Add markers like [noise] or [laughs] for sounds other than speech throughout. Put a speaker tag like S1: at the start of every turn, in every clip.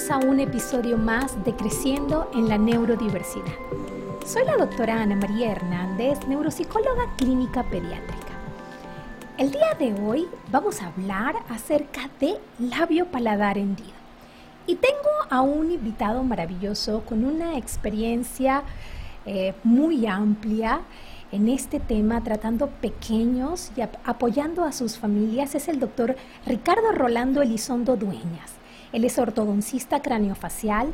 S1: Bienvenidos a un episodio más de Creciendo en la Neurodiversidad. Soy la doctora Ana María Hernández, neuropsicóloga clínica pediátrica. El día de hoy vamos a hablar acerca de labio paladar hendido. Y tengo a un invitado maravilloso con una experiencia eh, muy amplia en este tema, tratando pequeños y ap- apoyando a sus familias, es el doctor Ricardo Rolando Elizondo Dueñas. Él es ortodoncista craneofacial,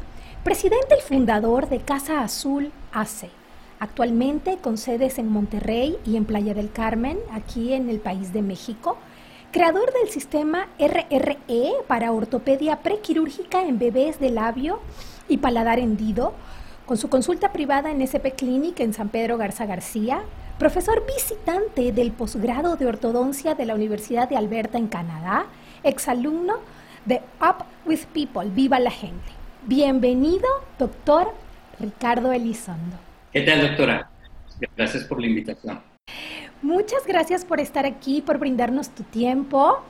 S1: presidente y fundador de Casa Azul AC, actualmente con sedes en Monterrey y en Playa del Carmen, aquí en el país de México, creador del sistema RRE para ortopedia prequirúrgica en bebés de labio y paladar hendido, con su consulta privada en SP Clinic en San Pedro Garza García, profesor visitante del posgrado de ortodoncia de la Universidad de Alberta en Canadá, exalumno de Up with People, Viva la Gente. Bienvenido, doctor Ricardo Elizondo.
S2: ¿Qué tal, doctora? Gracias por la invitación.
S1: Muchas gracias por estar aquí, por brindarnos tu tiempo,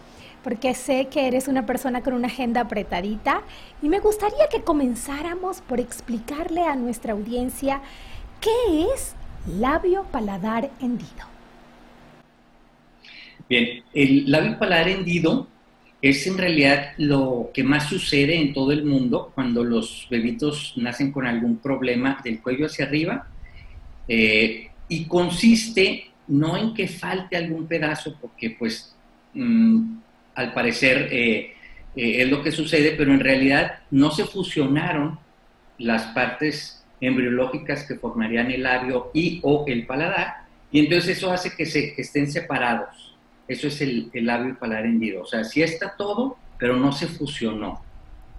S1: porque sé que eres una persona con una agenda apretadita y me gustaría que comenzáramos por explicarle a nuestra audiencia qué es labio paladar hendido.
S2: Bien, el labio paladar hendido es en realidad lo que más sucede en todo el mundo cuando los bebitos nacen con algún problema del cuello hacia arriba eh, y consiste no en que falte algún pedazo, porque pues mm, al parecer eh, eh, es lo que sucede, pero en realidad no se fusionaron las partes embriológicas que formarían el labio y o el paladar, y entonces eso hace que, se, que estén separados. Eso es el, el labio paladar hendido. O sea, sí está todo, pero no se fusionó,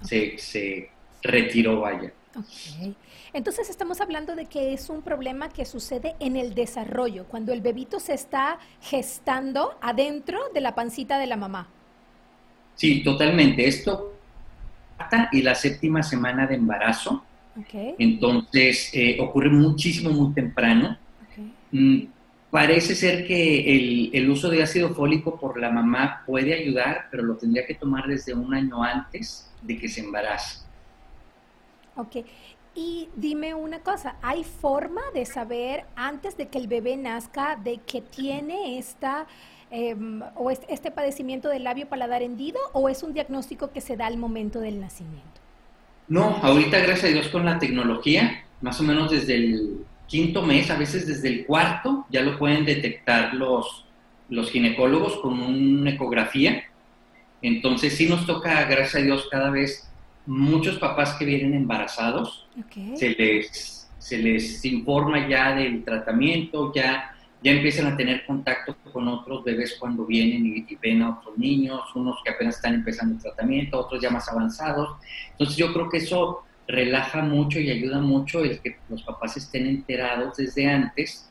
S2: se, se retiró, vaya.
S1: Entonces estamos hablando de que es un problema que sucede en el desarrollo, cuando el bebito se está gestando adentro de la pancita de la mamá.
S2: Sí, totalmente. Esto y la séptima semana de embarazo, entonces eh, ocurre muchísimo, muy temprano.
S1: ok.
S2: Parece ser que el, el uso de ácido fólico por la mamá puede ayudar, pero lo tendría que tomar desde un año antes de que se embarace.
S1: Ok. Y dime una cosa, ¿hay forma de saber antes de que el bebé nazca de que tiene esta em, o es- este padecimiento del labio paladar hendido o es un diagnóstico que se da al momento del nacimiento?
S2: No, ahorita gracias a Dios con la tecnología, más o menos desde el quinto mes, a veces desde el cuarto, ya lo pueden detectar los, los ginecólogos con una ecografía. Entonces sí nos toca, gracias a Dios, cada vez muchos papás que vienen embarazados, se les, se les informa ya del tratamiento, ya, ya empiezan a tener contacto con otros bebés cuando vienen y, y ven a otros niños, unos que apenas están empezando el tratamiento, otros ya más avanzados. Entonces yo creo que eso relaja mucho y ayuda mucho el que los papás estén enterados desde antes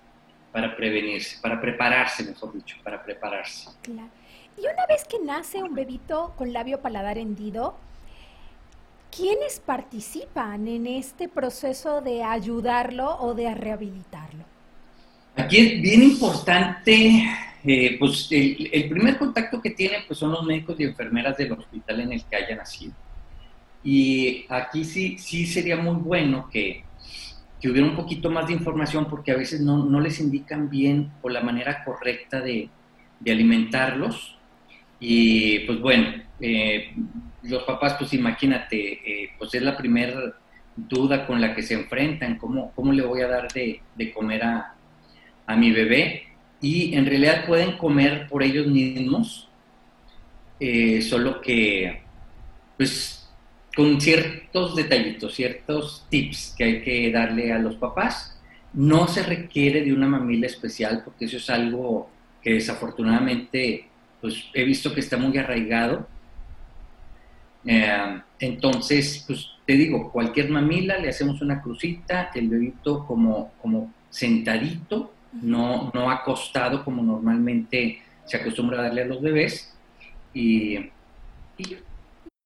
S2: para prevenirse, para prepararse, mejor dicho, para prepararse.
S1: Claro. Y una vez que nace un bebito con labio paladar hendido, ¿Quiénes participan en este proceso de ayudarlo o de rehabilitarlo?
S2: Aquí es bien importante, eh, pues el, primer contacto que tienen pues son los médicos y enfermeras del hospital en el que haya nacido. Y aquí sí, sí sería muy bueno que, que hubiera un poquito más de información porque a veces no, no les indican bien o la manera correcta de, de alimentarlos. Y pues bueno, eh, los papás, pues imagínate, eh, pues es la primera duda con la que se enfrentan, ¿cómo, cómo le voy a dar de, comer a, mi bebé? Y en realidad pueden comer por ellos mismos, eh, solo que, pues, con ciertos detallitos, ciertos tips que hay que darle a los papás. No se requiere de una mamila especial, porque eso es algo que desafortunadamente, pues, he visto que está muy arraigado eh, entonces, pues te digo, cualquier mamila, le hacemos una crucita, el bebito como, como sentadito, no, no acostado como normalmente se acostumbra a darle a los bebés. Y,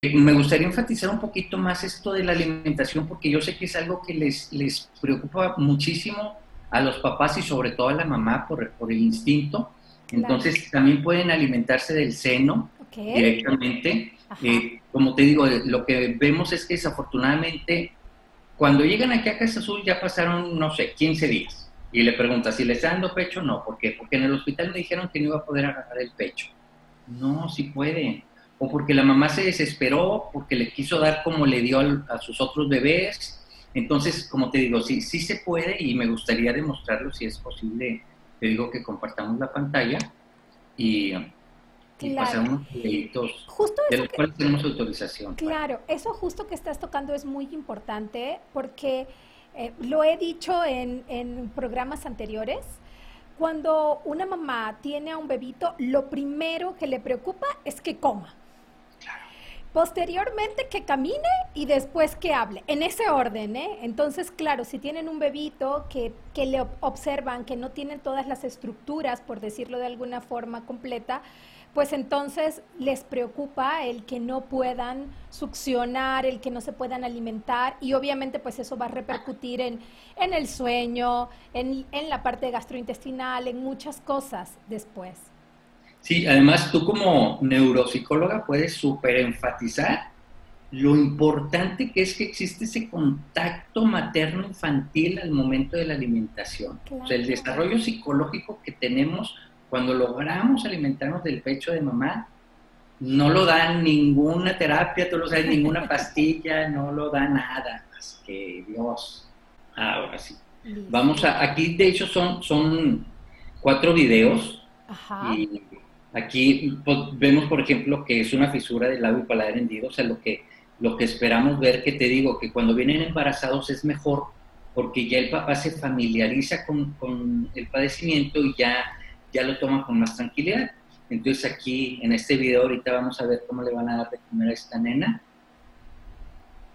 S2: me gustaría enfatizar un poquito más esto de la alimentación, porque yo sé que es algo que les, les preocupa muchísimo a los papás y sobre todo a la mamá por, por el instinto. Entonces, también pueden alimentarse del seno directamente. Eh, como te digo, lo que vemos es que desafortunadamente cuando llegan aquí a Casa Azul ya pasaron, no sé, 15 días. Y le preguntas, ¿si le está dando pecho? No, ¿por qué? Porque en el hospital me dijeron que no iba a poder agarrar el pecho. No, sí puede. O porque la mamá se desesperó, porque le quiso dar como le dio a sus otros bebés. Entonces, como te digo, sí, sí se puede y me gustaría demostrarlo si es posible. Te digo que compartamos la pantalla y claro. justo de los cuales tenemos autorización.
S1: Claro, eso justo que estás tocando es muy importante porque eh, lo he dicho en, en programas anteriores. Cuando una mamá tiene a un bebito, lo primero que le preocupa es que coma. Posteriormente que camine y después que hable, en ese orden, ¿eh? Entonces, claro, si tienen un bebito que, que le observan que no tienen todas las estructuras, por decirlo de alguna forma completa, pues entonces les preocupa el que no puedan succionar, el que no se puedan alimentar y obviamente pues eso va a repercutir en, en el sueño, en, en la parte gastrointestinal, en muchas cosas después.
S2: Sí, además tú como neuropsicóloga puedes súper enfatizar lo importante que es que existe ese contacto materno-infantil al momento de la alimentación. O sea, el desarrollo psicológico que tenemos cuando logramos alimentarnos del pecho de mamá, no lo dan ninguna terapia, tú lo sabes, ninguna [laughs] pastilla, no lo da nada, más que Dios. Ahora sí. Vamos a, aquí de hecho son, son cuatro videos. Y aquí pues, vemos, por ejemplo, que es una fisura del labio paladar hendido, o sea, lo que, lo que esperamos ver, que te digo, que cuando vienen embarazados es mejor, porque ya el papá se familiariza con, con el padecimiento y ya ya lo toman con más tranquilidad. Entonces aquí en este video ahorita vamos a ver cómo le van a dar de comer a esta nena.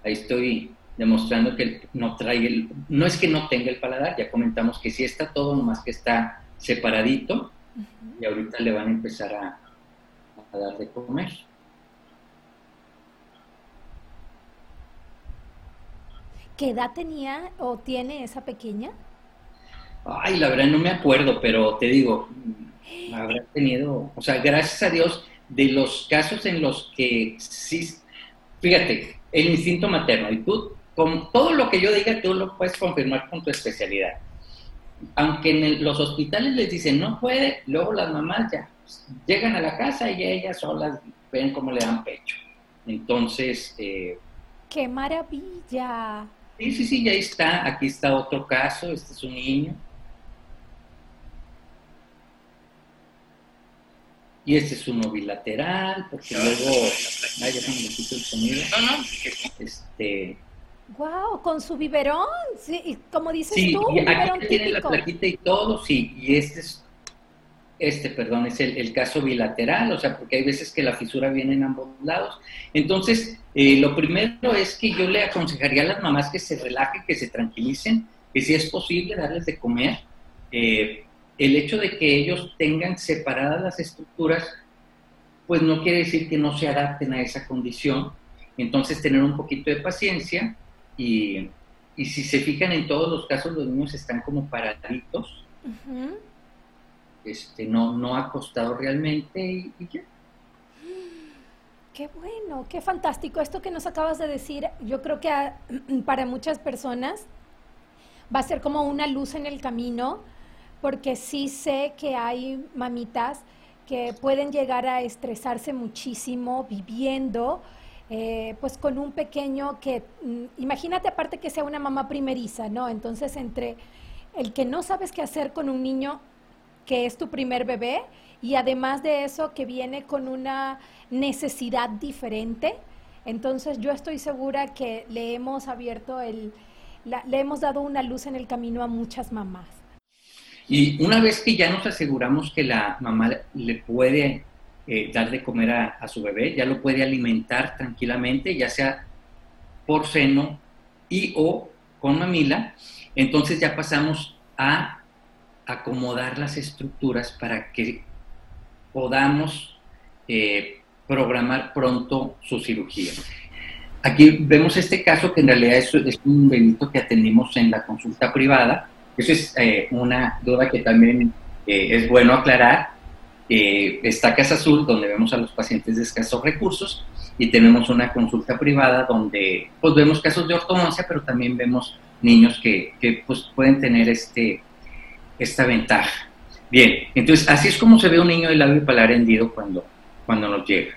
S2: Ahí estoy demostrando que no trae el, no es que no tenga el paladar, ya comentamos que sí está todo, nomás que está separadito y ahorita le van a empezar a, a dar de comer.
S1: ¿Qué edad tenía o tiene esa pequeña?
S2: Ay, la verdad no me acuerdo, pero te digo, [gasps] habrá tenido, o sea, gracias a Dios, de los casos en los que sí, fíjate, el instinto materno, y tú, con todo lo que yo diga, tú lo puedes confirmar con tu especialidad. Aunque en los hospitales les dicen no puede, luego las mamás ya llegan a la casa y ellas solas ven cómo le dan pecho. Entonces... Eh,
S1: ¡Qué maravilla!
S2: Sí, sí, sí, ya está. Aquí está otro caso. Este es un niño Y este es uno bilateral, porque luego. Ay, ya me quito el sonido. No, no. Este.
S1: Wow, con su biberón, sí, como dices
S2: sí,
S1: tú,
S2: y aquí tiene la plaquita y todo, sí, y este es, este, perdón, es el, caso bilateral, o sea, porque hay veces que la fisura viene en ambos lados. Entonces, eh, lo primero es que yo le aconsejaría a las mamás que se relajen, que se tranquilicen, que si es posible darles de comer, eh, el hecho de que ellos tengan separadas las estructuras, pues no quiere decir que no se adapten a esa condición. Entonces, tener un poquito de paciencia y, si se fijan en todos los casos, los niños están como paraditos. este, no, no acostado realmente y, ya.
S1: Qué bueno, qué fantástico. Esto que nos acabas de decir, yo creo que [clears throat] para muchas personas va a ser como una luz en el camino, porque sí sé que hay mamitas que pueden llegar a estresarse muchísimo viviendo eh, pues con un pequeño que, mm, imagínate aparte que sea una mamá primeriza, ¿no? Entonces entre el que no sabes qué hacer con un niño que es tu primer bebé y además de eso que viene con una necesidad diferente, entonces yo estoy segura que le hemos abierto el, le hemos dado una luz en el camino a muchas mamás.
S2: Y una vez que ya nos aseguramos que la mamá le puede eh, dar de comer a, su bebé, ya lo puede alimentar tranquilamente, ya sea por seno y o con mamila, entonces ya pasamos a acomodar las estructuras para que podamos eh, programar pronto su cirugía. Aquí vemos este caso que en realidad es, un delito que atendimos en la consulta privada. Eso es eh, una duda que también es bueno aclarar. Eh, está Casa Azul, donde vemos a los pacientes de escasos recursos, y tenemos una consulta privada donde pues, vemos casos de ortodoncia, pero también vemos niños que, que pues, pueden tener este, esta ventaja. Bien, entonces así es como se ve un niño de labio palar hendido cuando, cuando nos llega.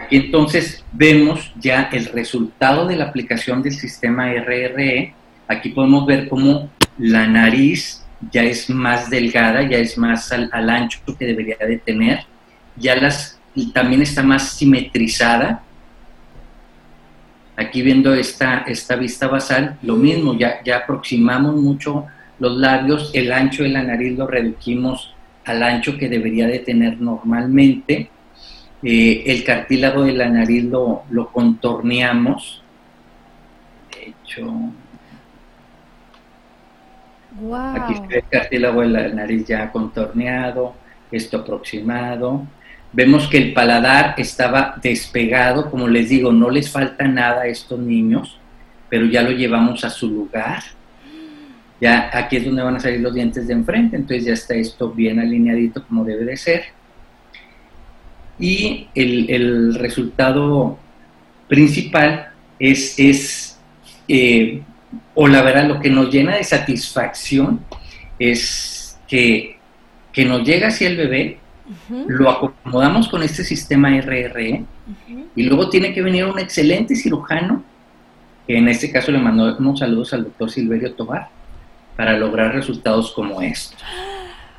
S2: Aquí entonces vemos ya el resultado de la aplicación del sistema RRE. Aquí podemos ver cómo la nariz ya es más delgada, ya es más al, ancho que debería de tener. Ya las, también está más simetrizada. Aquí viendo esta, esta vista basal, lo mismo, ya, ya aproximamos mucho los labios, el ancho de la nariz lo reducimos al ancho que debería de tener normalmente eh, el cartílago de la nariz lo, lo contorneamos. De hecho, aquí está el cartílago de la nariz ya contorneado, esto aproximado. Vemos que el paladar estaba despegado, como les digo, no les falta nada a estos niños, pero ya lo llevamos a su lugar. Ya aquí es donde van a salir los dientes de enfrente, entonces ya está esto bien alineadito como debe de ser y el, resultado principal es, es eh, o la verdad, lo que nos llena de satisfacción es que, nos llega hacia el bebé, lo acomodamos con este sistema RRE y luego tiene que venir un excelente cirujano, que en este caso le mandamos saludos al doctor Silverio Tobar, para lograr resultados como estos. [gasps]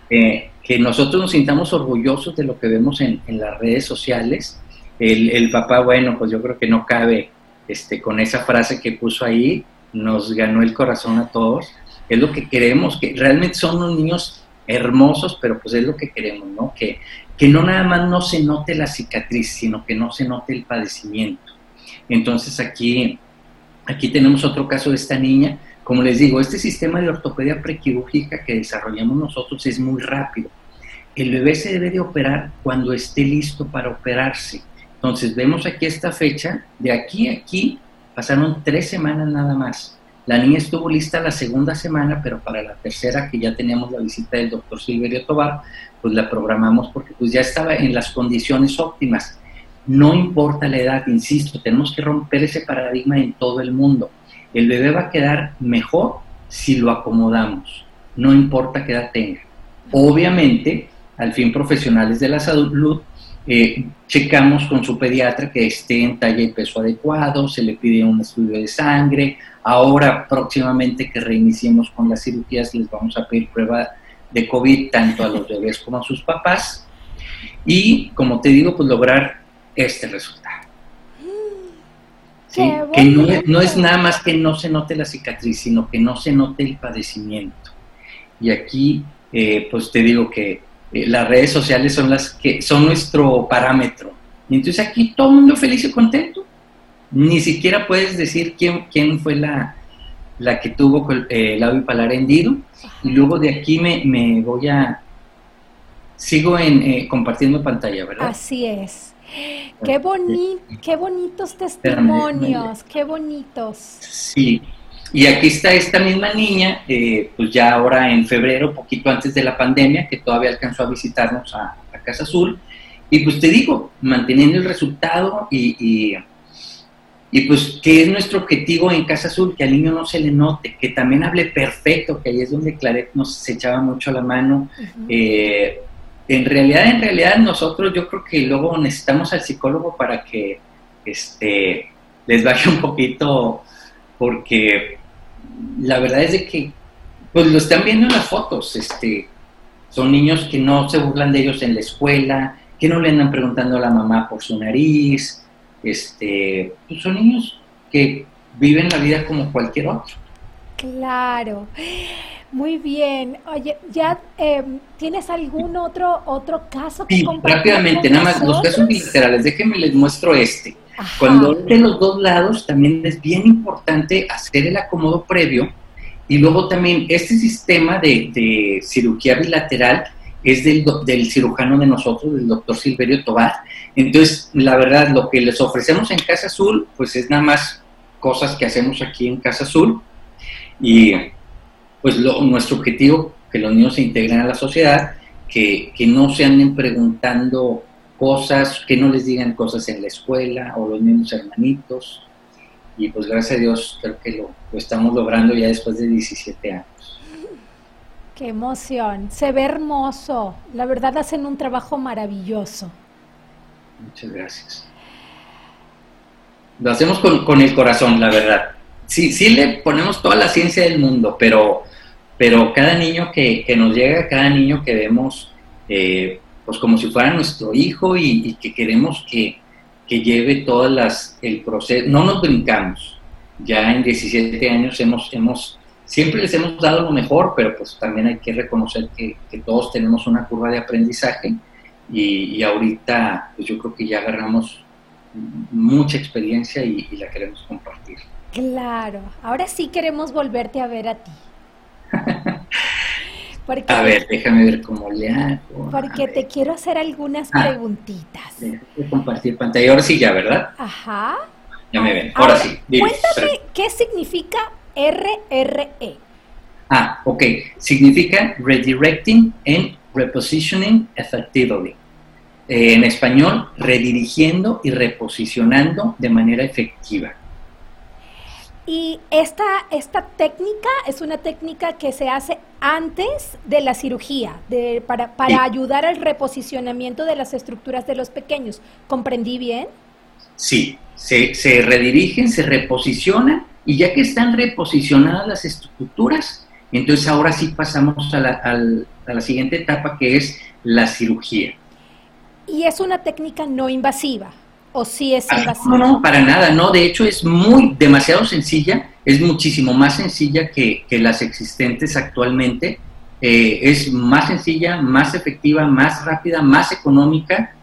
S2: Eh, que nosotros nos sintamos orgullosos de lo que vemos en, las redes sociales. El, papá, bueno, pues yo creo que no cabe este, con esa frase que puso ahí, nos ganó el corazón a todos. Es lo que queremos, que realmente son unos niños hermosos, pero pues es lo que queremos, ¿no? Que, que no nada más no se note la cicatriz, sino que no se note el padecimiento. Entonces aquí, aquí tenemos otro caso de esta niña como les digo, este sistema de ortopedia prequirúrgica que desarrollamos nosotros es muy rápido. El bebé se debe de operar cuando esté listo para operarse. Entonces, vemos aquí esta fecha, de aquí a aquí pasaron tres semanas nada más. La niña estuvo lista la segunda semana, pero para la tercera, que ya teníamos la visita del doctor Silverio Tobar, pues la programamos porque pues ya estaba en las condiciones óptimas. No importa la edad, insisto, tenemos que romper ese paradigma en todo el mundo el bebé va a quedar mejor si lo acomodamos, no importa qué edad tenga. Obviamente, al fin profesionales de la salud, eh, checamos con su pediatra que esté en talla y peso adecuado, se le pide un estudio de sangre. Ahora, próximamente que reiniciemos con las cirugías, les vamos a pedir prueba de COVID tanto a los bebés como a sus papás. Y, como te digo, pues lograr este resultado que no, es nada más que no se note la cicatriz, sino que no se note el padecimiento. Y aquí, eh, pues te digo que eh, las redes sociales son las que son nuestro parámetro. Y entonces aquí todo el mundo feliz y contento. Ni siquiera puedes decir quién, quién fue la, la que tuvo el eh, labio palar hendido. Y luego de aquí me, me voy a... Sigo en compartiendo pantalla, ¿verdad?
S1: Así es. Qué, boni qué bonitos testimonios, qué bonitos.
S2: Sí, y aquí está esta misma niña, eh, pues ya ahora en febrero, poquito antes de la pandemia, que todavía alcanzó a visitarnos a, Casa Azul. Y pues te digo, manteniendo el resultado y, y, pues que es nuestro objetivo en Casa Azul, que al niño no se le note, que también hable perfecto, que ahí es donde Claret nos echaba mucho la mano. Eh, en realidad, en realidad nosotros yo creo que luego necesitamos al psicólogo para que este, les vaya un poquito, porque la verdad es de que, pues lo están viendo en las fotos, este, son niños que no se burlan de ellos en la escuela, que no le andan preguntando a la mamá por su nariz, este, pues son niños que viven la vida como cualquier otro.
S1: Claro. Muy bien. Oye, ¿ya em, tienes algún otro otro caso
S2: que sí, rápidamente, nada más los casos bilaterales. Déjenme les muestro este. Cuando de los dos lados también es bien importante hacer el acomodo previo y luego también este sistema de, cirugía bilateral es del, del, cirujano de nosotros, del doctor Silverio Tobar. Entonces, la verdad, lo que les ofrecemos en Casa Azul, pues es nada más cosas que hacemos aquí en Casa Azul y pues nuestro objetivo, que los niños se integren a la sociedad, que, que no se anden preguntando cosas, que no les digan cosas en la escuela o los mismos hermanitos. Y pues gracias a Dios creo que lo, lo estamos logrando ya después de 17 años.
S1: Qué emoción, se ve hermoso. La verdad hacen un trabajo maravilloso.
S2: Muchas gracias. Lo hacemos con, con el corazón, la verdad. Sí, sí le ponemos toda la ciencia del mundo, pero, pero cada niño que, que nos llega, cada niño que vemos, eh, pues como si fuera nuestro hijo y, que queremos que, que, lleve todas las, el proceso, no nos brincamos, ya en 17 años hemos, hemos, siempre les hemos dado lo mejor, pero pues también hay que reconocer que, que todos tenemos una curva de aprendizaje y, y, ahorita pues yo creo que ya agarramos mucha experiencia y, y la queremos compartir.
S1: Claro, ahora sí queremos volverte a ver a ti. [laughs]
S2: a ver, déjame ver cómo le hago.
S1: Porque te quiero hacer algunas ah, preguntitas.
S2: Déjame compartir pantalla. Ahora sí ya, ¿verdad?
S1: Ajá.
S2: Ya me ven. Ahora, sí.
S1: cuéntame qué significa RRE.
S2: Ah, ok. Significa Redirecting and Repositioning Effectively. Eh, en español, redirigiendo y reposicionando de manera efectiva.
S1: Y esta, esta técnica es una técnica que se hace antes de la cirugía, de, para, para ayudar al reposicionamiento de las estructuras de los pequeños. ¿Comprendí bien?
S2: Sí, se, se redirigen, se reposicionan y ya que están reposicionadas las estructuras, entonces ahora sí pasamos a la, a la siguiente etapa que es la cirugía.
S1: Y es una técnica no invasiva. ¿O sí es
S2: No, no, para nada, no. De hecho, es muy, demasiado sencilla. Es muchísimo más sencilla que, las existentes actualmente. Eh, es más sencilla, más efectiva, más rápida, más económica.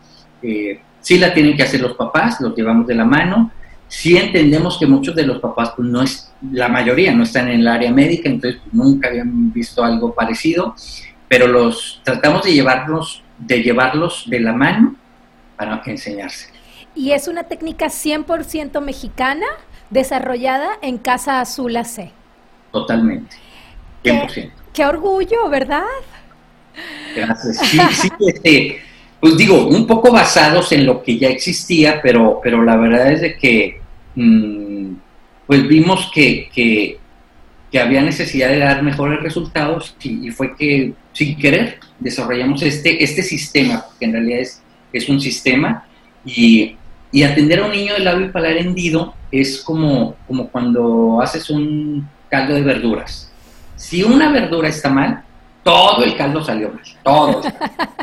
S2: Eh, sí la tienen que hacer los papás, los llevamos de la mano. Sí entendemos que muchos de los papás, pues no es, la mayoría no están en el área médica, entonces pues, nunca habían visto algo parecido, pero los tratamos de llevarlos, de llevarlos de la mano para enseñarse
S1: y es una técnica 100% mexicana desarrollada en Casa Azul AC.
S2: Totalmente.
S1: 100%. Qué, orgullo, ¿verdad?
S2: Gracias. Sí, sí, este, pues digo, un poco basados en lo que ya existía, pero, pero la verdad es de que mm, pues vimos que, que, había necesidad de dar mejores resultados y, y, fue que sin querer desarrollamos este, este sistema, que en realidad es, es un sistema y y atender a un niño de labio palar hendido es como, como cuando haces un caldo de verduras. Si una verdura está mal, todo el caldo salió mal, todo.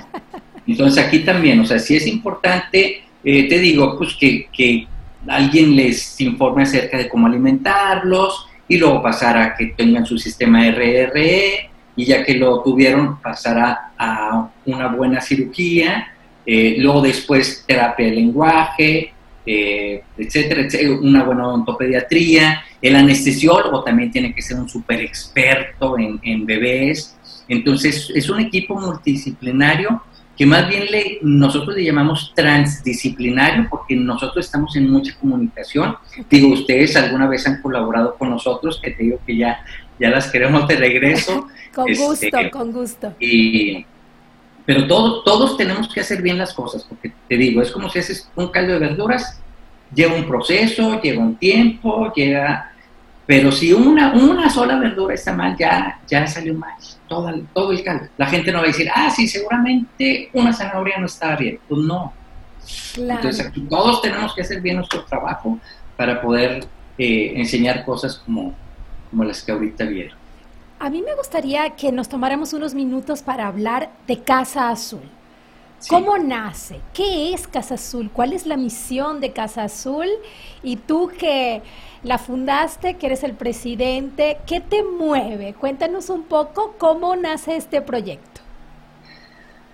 S2: [laughs] Entonces aquí también, o sea, si es importante, eh, te digo, pues que, que, alguien les informe acerca de cómo alimentarlos y luego pasar a que tengan su sistema RRE y ya que lo tuvieron, pasar a, a una buena cirugía eh, luego después terapia de lenguaje, eh, etcétera, una buena odontopediatría. El anestesiólogo también tiene que ser un súper experto en, bebés. Entonces, es un equipo multidisciplinario que más bien le, nosotros le llamamos transdisciplinario porque nosotros estamos en mucha comunicación. Digo, ustedes alguna vez han colaborado con nosotros, que te digo que ya, ya las queremos de regreso. [laughs]
S1: con gusto, este, con gusto.
S2: Y, pero todos, todos tenemos que hacer bien las cosas, porque te digo, es como si haces un caldo de verduras, lleva un proceso, lleva un tiempo, llega... Pero si una, una sola verdura está mal, ya, ya salió mal todo, todo el caldo. La gente no va a decir, ah, sí, seguramente una zanahoria no estaba bien. Pues no. Entonces aquí todos tenemos que hacer bien nuestro trabajo para poder eh, enseñar cosas como, como las que ahorita vieron.
S1: A mí me gustaría que nos tomáramos unos minutos para hablar de Casa Azul. ¿Cómo nace? ¿Qué es Casa Azul? ¿Cuál es la misión de Casa Azul? Y tú que la fundaste, que eres el presidente, ¿qué te mueve? Cuéntanos un poco cómo nace este proyecto.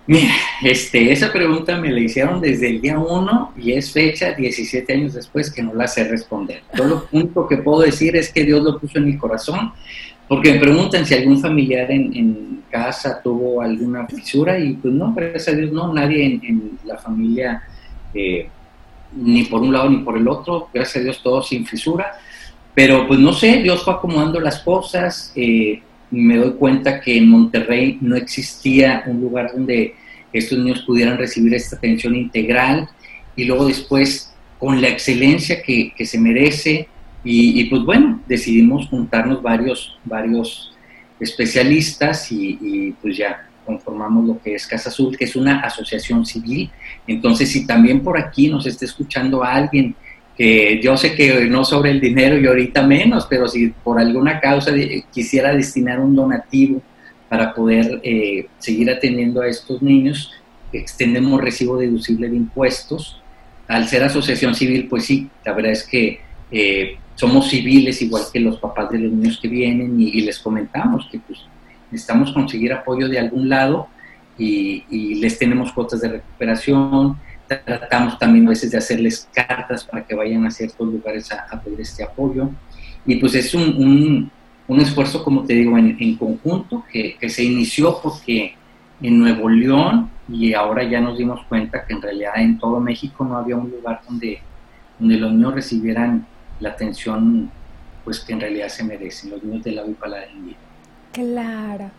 S2: Mira, este, esa pregunta me la hicieron desde el día 1 y es fecha 17 años después que no la sé responder. Yo lo único que puedo decir es que Dios lo puso en mi corazón, porque me preguntan si algún familiar en, casa tuvo alguna fisura y pues no, gracias a Dios no, nadie en, la familia eh, ni por un lado ni por el otro, gracias a Dios todo sin fisura, pero pues no sé, Dios fue acomodando las cosas, eh, me doy cuenta que en Monterrey no existía un lugar donde estos niños pudieran recibir esta atención integral y luego después con la excelencia que, se merece y, pues bueno, decidimos juntarnos varios, varios especialistas y, pues ya conformamos lo que es Casa Azul, que es una asociación civil. Entonces, si también por aquí nos está escuchando alguien que yo sé que no sobre el dinero y ahorita menos, pero si por alguna causa quisiera destinar un donativo para poder eh, seguir atendiendo a estos niños, extendemos recibo deducible de impuestos. Al ser asociación civil, pues sí, la verdad es que eh, somos civiles igual que los papás de los niños que vienen y, les comentamos que pues necesitamos conseguir apoyo de algún lado y, les tenemos cuotas de recuperación, tratamos también a veces de hacerles cartas para que vayan a ciertos lugares a, pedir este apoyo. Y pues es un, un, esfuerzo, como te digo, en, conjunto que, que, se inició porque en Nuevo León y ahora ya nos dimos cuenta que en realidad en todo México no había un lugar donde, donde los niños recibieran la atención pues que en realidad se merecen, los niños de la Paladar en
S1: Claro.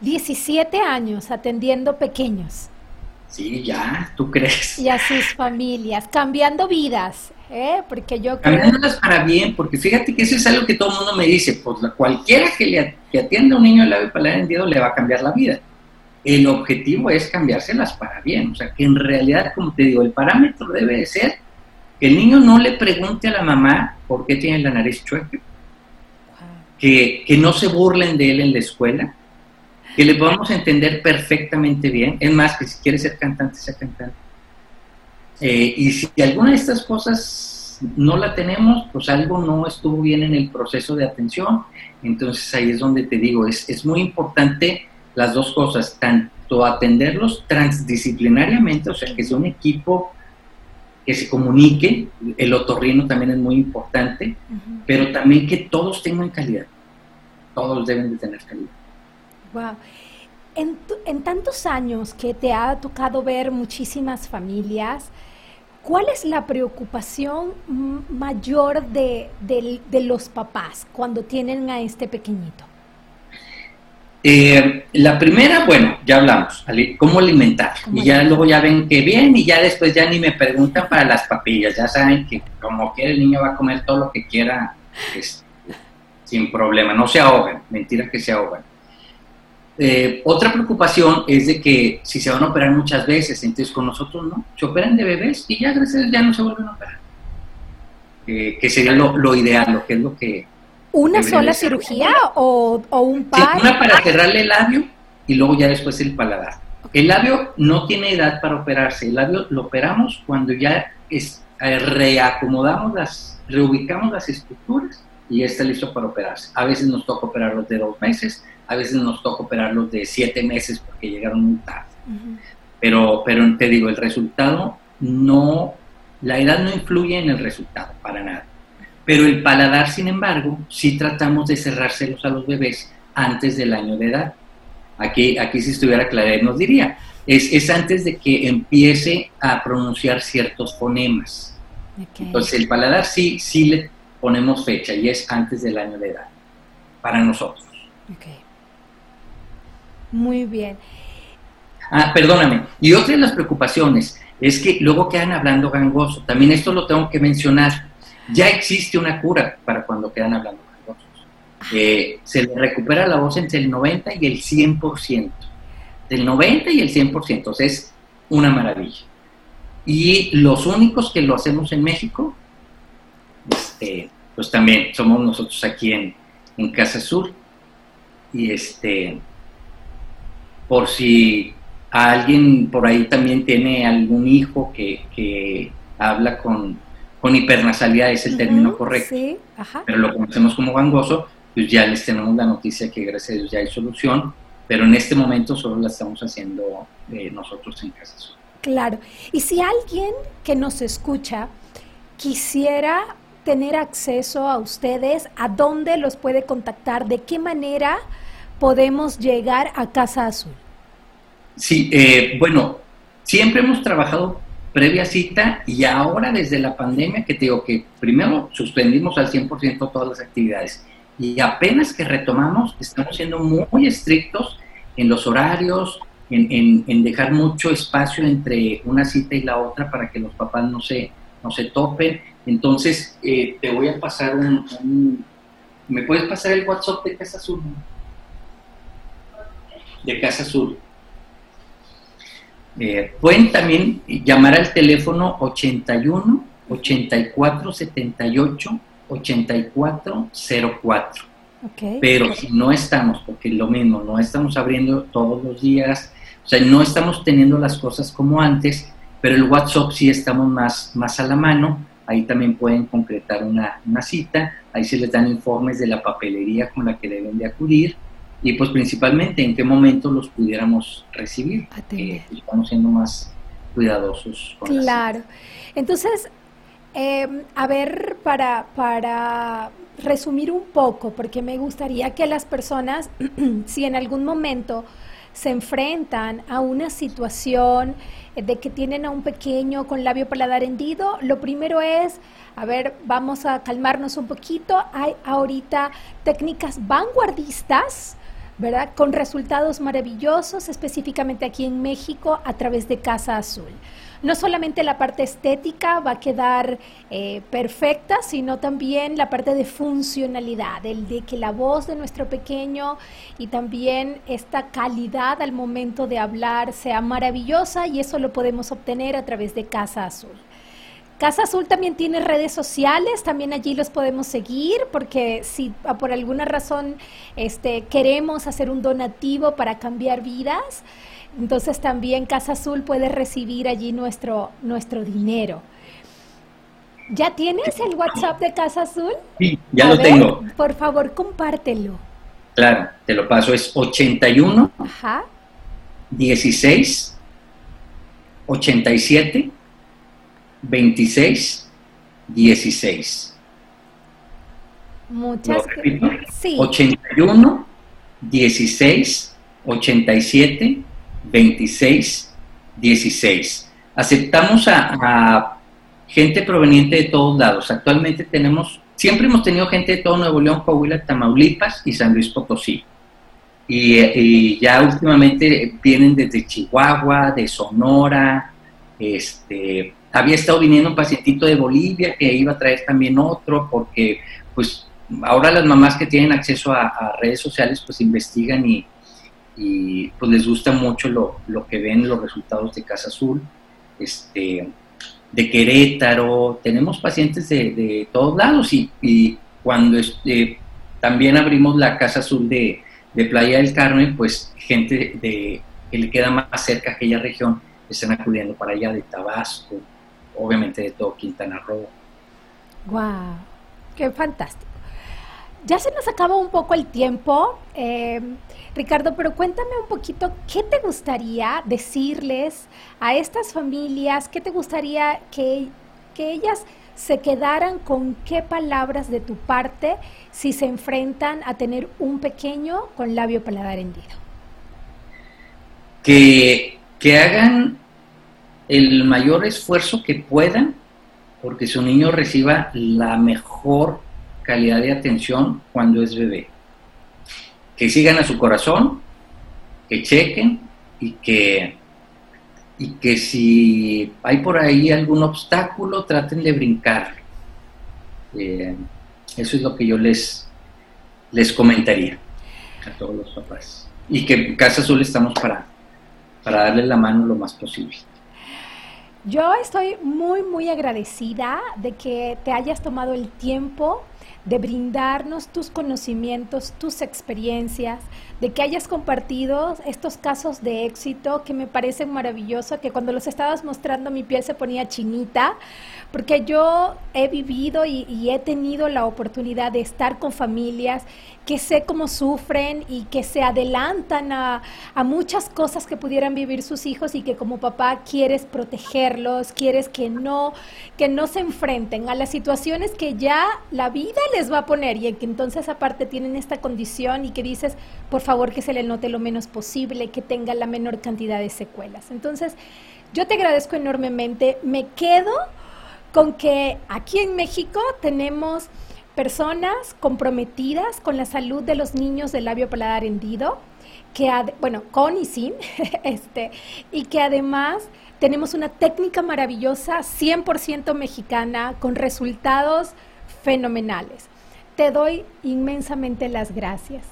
S1: 17 años atendiendo pequeños.
S2: Sí, ya, ¿tú crees?
S1: Y a sus familias, cambiando vidas, ¿eh? Porque yo
S2: creo... Cambiándolas para bien, porque fíjate que eso es algo que todo el mundo me dice, pues cualquiera que, le, que atienda a un niño de labio paladar hendido le va a cambiar la vida. El objetivo es cambiárselas para bien, o sea, que en realidad, como te digo, el parámetro debe de ser el niño no le pregunte a la mamá por qué tiene la nariz chueca, que, no se burlen de él en la escuela, que le podamos entender perfectamente bien. Es más, que si quiere ser cantante, sea cantante. Eh, y si alguna de estas cosas no la tenemos, pues algo no estuvo bien en el proceso de atención. Entonces ahí es donde te digo, es, es muy importante las dos cosas, tanto atenderlos transdisciplinariamente, o sea, que sea un equipo que se comunique, el otorrino también es muy importante, pero también que todos tengan calidad, todos deben de tener calidad.
S1: Wow. En, en tantos años que te ha tocado ver muchísimas familias, ¿cuál es la preocupación mayor de, de los papás cuando tienen a este pequeñito?
S2: Eh, la primera, bueno, ya hablamos, cómo alimentar. Y ya luego ya ven que bien y ya después ya ni me preguntan para las papillas. Ya saben que como quiere el niño va a comer todo lo que quiera este, sin problema. No se ahogan, mentira que se ahogan. Eh, otra preocupación es de que si se van a operar muchas veces, entonces con nosotros no, se operan de bebés y ya gracias ya no se vuelven a operar. Eh, que sería lo, lo ideal, lo que es lo que
S1: ¿Una sola cirugía o, un par?
S2: una para cerrarle el labio y luego ya después el paladar. El labio no tiene edad para operarse. El labio lo operamos cuando ya es, eh, reacomodamos las, reubicamos las estructuras y ya está listo para operarse. A veces nos toca operarlos de dos meses, a veces nos toca operarlos de siete meses porque llegaron muy tarde. pero, pero te digo, el resultado no, la edad no influye en el resultado, para nada. Pero el paladar, sin embargo, sí tratamos de cerrárselos a los bebés antes del año de edad. Aquí, aquí si estuviera Claret nos diría, es, es antes de que empiece a pronunciar ciertos fonemas. Entonces el paladar sí, sí le ponemos fecha y es antes del año de edad, para nosotros.
S1: Muy bien.
S2: Ah, perdóname. Y otra de las preocupaciones es que luego quedan hablando gangoso. También esto lo tengo que mencionar. Ya existe una cura para cuando quedan hablando gangosos. Eh, se le recupera la voz entre el 90 y el 100%. Del 90 y el 100%. O sea, es una maravilla. Y los únicos que lo hacemos en México, este, pues también somos nosotros aquí en, en Casa Sur. Y este, por si alguien por ahí también tiene algún hijo que, habla con, con hipernasalidad, es el término correcto, pero lo conocemos como gangoso, pues ya les tenemos la noticia que gracias a Dios ya hay solución, pero en este momento solo la estamos haciendo eh, nosotros en Casa.
S1: Claro, y si alguien que nos escucha quisiera tener acceso a ustedes, ¿a dónde los puede contactar? ¿De qué manera podemos llegar a Casa Azul?
S2: Sí, eh, bueno, siempre hemos trabajado previa cita y ahora desde la pandemia, que te digo que primero suspendimos al 100% todas las actividades y apenas que retomamos, estamos siendo muy, estrictos en los horarios, en, dejar mucho espacio entre una cita y la otra para que los papás no se, no se topen. Entonces, eh, te voy a pasar un, ¿Me puedes pasar el WhatsApp de Casa Azul? De Casa Azul. Eh, pueden también llamar al teléfono 81 84 78 84 04. Pero si no estamos, porque lo mismo, no estamos abriendo todos los días, o sea, no estamos teniendo las cosas como antes, pero el WhatsApp sí estamos más, más a la mano, ahí también pueden concretar una, una cita, ahí se les dan informes de la papelería con la que deben de acudir, y pues principalmente en qué momento los pudiéramos recibir. Eh, estamos siendo más cuidadosos.
S1: Con claro. Entonces, em, a ver, para, para resumir un poco, porque me gustaría que las personas, [clears throat] si en algún momento se enfrentan a una situación de que tienen a un pequeño con labio paladar hendido, lo primero es, a ver, vamos a calmarnos un poquito. Hay ahorita técnicas vanguardistas ¿verdad? Con resultados maravillosos, específicamente aquí en México, a través de Casa Azul. No solamente la parte estética va a quedar eh, perfecta, sino también la parte de funcionalidad, el de que la voz de nuestro pequeño y también esta calidad al momento de hablar sea maravillosa y eso lo podemos obtener a través de Casa Azul. Casa Azul también tiene redes sociales, también allí los podemos seguir, porque si por alguna razón este, queremos hacer un donativo para cambiar vidas, entonces también Casa Azul puede recibir allí nuestro, nuestro dinero. ¿Ya tienes el WhatsApp de Casa Azul?
S2: Sí, ya lo tengo.
S1: Por favor, compártelo.
S2: Claro, te lo paso. Es 81
S1: Ajá.
S2: 16 87 26 16.
S1: Muchas
S2: gracias. Sí. 81 16 87 26 16. Aceptamos a, gente proveniente de todos lados. Actualmente tenemos, siempre hemos tenido gente de todo Nuevo León, Coahuila, Tamaulipas y San Luis Potosí. Y, y, ya últimamente vienen desde Chihuahua, de Sonora, este, había estado viniendo un pacientito de Bolivia que iba a traer también otro, porque pues ahora las mamás que tienen acceso a, redes sociales pues investigan y, pues les gusta mucho lo, que ven los resultados de Casa Azul, este, de Querétaro, tenemos pacientes de, todos lados y, cuando este, también abrimos la Casa Azul de, de Playa del Carmen, pues gente de, que le queda más cerca a aquella región están acudiendo para allá de Tabasco, obviamente de todo Quintana Roo.
S1: ¡Guau! ¡Qué fantástico! Ya se nos acaba un poco el tiempo, eh, Ricardo, pero cuéntame un poquito qué te gustaría decirles a estas familias, qué te gustaría que, que ellas se quedaran con qué palabras de tu parte si se enfrentan a tener un pequeño con labio paladar hendido.
S2: que, que hagan el mayor esfuerzo que puedan porque su niño reciba la mejor calidad de atención cuando es bebé. Que sigan a su corazón, que chequen y que, y que si hay por ahí algún obstáculo, traten de brincar. Eh, eso es lo que yo les, les comentaría a todos los papás. Y que en Casa Azul estamos para, para darles la mano lo más posible.
S1: Yo estoy muy, muy agradecida de que te hayas tomado el tiempo de brindarnos tus conocimientos, tus experiencias, de que hayas compartido estos casos de éxito que me parecen maravillosos, que cuando los estabas mostrando mi piel se ponía chinita, porque yo he vivido y, he tenido la oportunidad de estar con familias que sé cómo sufren y que se adelantan a, a muchas cosas que pudieran vivir sus hijos y que como papá quieres protegerlos, quieres que no, que no se enfrenten a las situaciones que ya la vida les va a poner y en que entonces aparte tienen esta condición y que dices, por favor que se le note lo menos posible, que tenga la menor cantidad de secuelas. Entonces, yo te agradezco enormemente, me quedo con que aquí en México tenemos personas comprometidas con la salud de los niños del labio paladar hendido, que bueno, con y sin, [laughs] este, y que además tenemos una técnica maravillosa, 100% mexicana, con resultados fenomenales. Te doy inmensamente las gracias.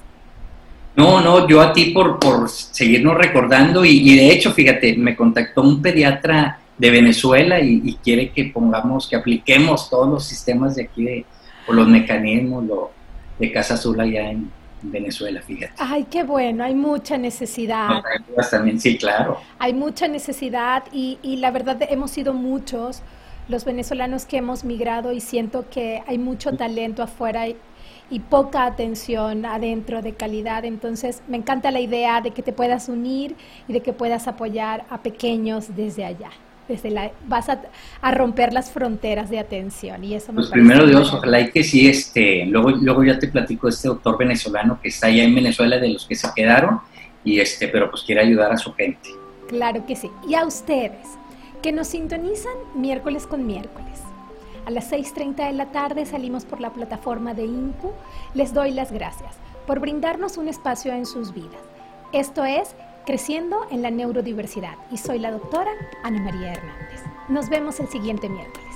S2: No, no, yo a ti por, por seguirnos recordando y, y de hecho, fíjate, me contactó un pediatra de Venezuela y, quiere que pongamos, que apliquemos todos los sistemas de aquí, de, o los mecanismos de Casa Azul allá en Venezuela, fíjate.
S1: Ay, qué bueno, hay mucha necesidad.
S2: también, sí, claro.
S1: Hay mucha necesidad y, y la verdad hemos sido muchos los venezolanos que hemos migrado y siento que hay mucho talento afuera y, y poca atención adentro de calidad. Entonces, me encanta la idea de que te puedas unir y de que puedas apoyar a pequeños desde allá desde la, vas a, a, romper las fronteras de atención y eso
S2: me Pues primero Dios, ojalá y que sí, este, luego, luego ya te platico este doctor venezolano que está allá en Venezuela de los que se quedaron y este, pero pues quiere ayudar a su gente.
S1: Claro que sí. Y a ustedes, que nos sintonizan miércoles con miércoles. A las 6.30 de la tarde salimos por la plataforma de INCU. Les doy las gracias por brindarnos un espacio en sus vidas. Esto es creciendo en la neurodiversidad y soy la doctora Ana María Hernández. Nos vemos el siguiente miércoles.